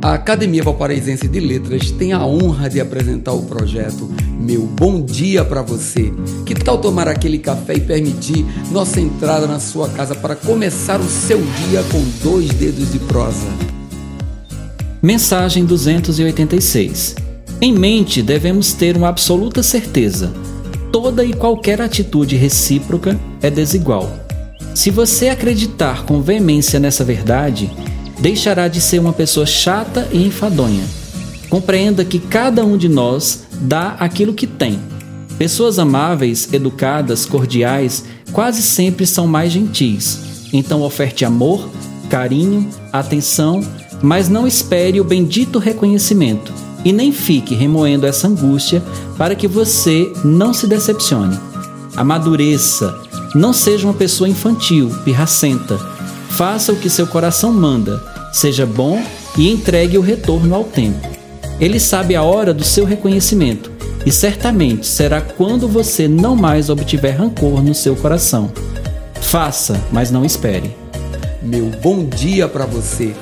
A Academia Valparaísense de Letras tem a honra de apresentar o projeto Meu Bom Dia para Você. Que tal tomar aquele café e permitir nossa entrada na sua casa para começar o seu dia com dois dedos de prosa? Mensagem 286. Em mente devemos ter uma absoluta certeza: toda e qualquer atitude recíproca é desigual. Se você acreditar com veemência nessa verdade, deixará de ser uma pessoa chata e enfadonha. Compreenda que cada um de nós dá aquilo que tem. Pessoas amáveis, educadas, cordiais, quase sempre são mais gentis. Então oferte amor, carinho, atenção, mas não espere o bendito reconhecimento e nem fique remoendo essa angústia para que você não se decepcione. Amadureça, não seja uma pessoa infantil, pirracenta, Faça o que seu coração manda, seja bom e entregue o retorno ao tempo. Ele sabe a hora do seu reconhecimento e certamente será quando você não mais obtiver rancor no seu coração. Faça, mas não espere. Meu bom dia para você